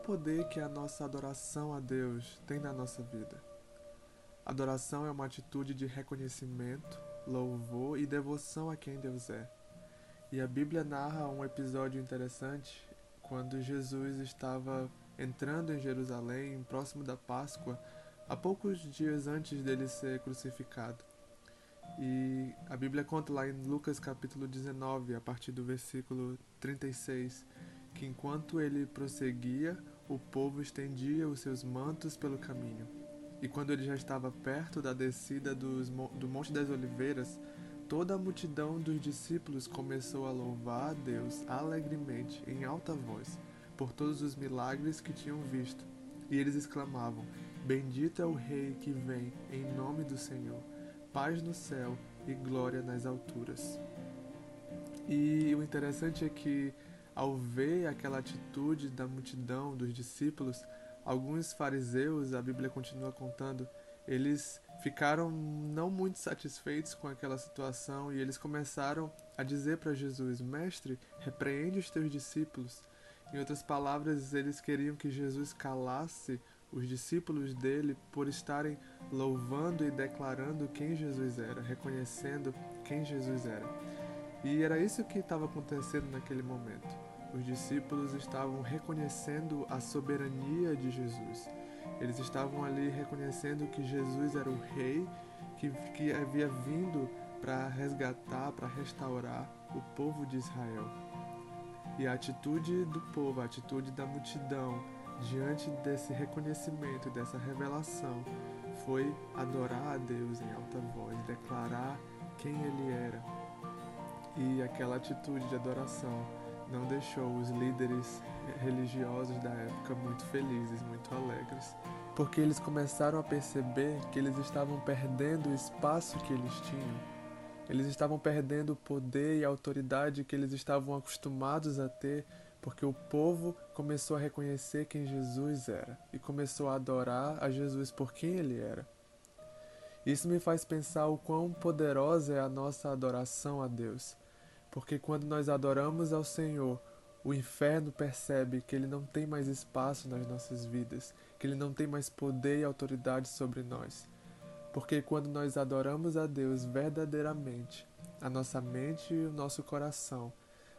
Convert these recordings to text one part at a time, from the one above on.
poder que a nossa adoração a Deus tem na nossa vida. Adoração é uma atitude de reconhecimento, louvor e devoção a quem Deus é. E a Bíblia narra um episódio interessante quando Jesus estava entrando em Jerusalém, próximo da Páscoa, há poucos dias antes dele ser crucificado. E a Bíblia conta lá em Lucas capítulo 19, a partir do versículo 36, que enquanto ele prosseguia, o povo estendia os seus mantos pelo caminho. E quando ele já estava perto da descida dos, do Monte das Oliveiras, toda a multidão dos discípulos começou a louvar a Deus alegremente, em alta voz, por todos os milagres que tinham visto. E eles exclamavam: Bendito é o Rei que vem em nome do Senhor, paz no céu e glória nas alturas. E o interessante é que, ao ver aquela atitude da multidão, dos discípulos, alguns fariseus, a Bíblia continua contando, eles ficaram não muito satisfeitos com aquela situação e eles começaram a dizer para Jesus: Mestre, repreende os teus discípulos. Em outras palavras, eles queriam que Jesus calasse os discípulos dele por estarem louvando e declarando quem Jesus era, reconhecendo quem Jesus era. E era isso que estava acontecendo naquele momento. Os discípulos estavam reconhecendo a soberania de Jesus. Eles estavam ali reconhecendo que Jesus era o rei que, que havia vindo para resgatar, para restaurar o povo de Israel. E a atitude do povo, a atitude da multidão, diante desse reconhecimento, dessa revelação, foi adorar a Deus em alta voz, declarar quem Ele era. E aquela atitude de adoração não deixou os líderes religiosos da época muito felizes, muito alegres, porque eles começaram a perceber que eles estavam perdendo o espaço que eles tinham. Eles estavam perdendo o poder e a autoridade que eles estavam acostumados a ter porque o povo começou a reconhecer quem Jesus era e começou a adorar a Jesus por quem ele era. Isso me faz pensar o quão poderosa é a nossa adoração a Deus, porque quando nós adoramos ao Senhor, o inferno percebe que ele não tem mais espaço nas nossas vidas, que ele não tem mais poder e autoridade sobre nós. Porque quando nós adoramos a Deus verdadeiramente, a nossa mente e o nosso coração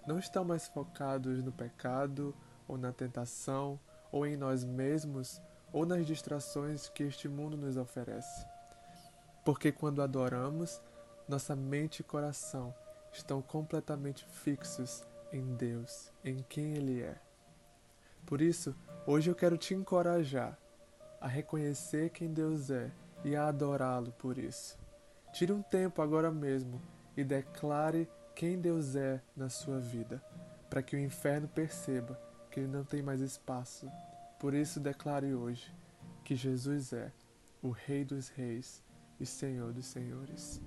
não estão mais focados no pecado ou na tentação ou em nós mesmos ou nas distrações que este mundo nos oferece. Porque quando adoramos, nossa mente e coração estão completamente fixos em Deus, em quem Ele é. Por isso, hoje eu quero te encorajar a reconhecer quem Deus é e a adorá-lo por isso. Tire um tempo agora mesmo e declare quem Deus é na sua vida, para que o inferno perceba que ele não tem mais espaço. Por isso, declare hoje que Jesus é o Rei dos Reis e Senhor dos Senhores.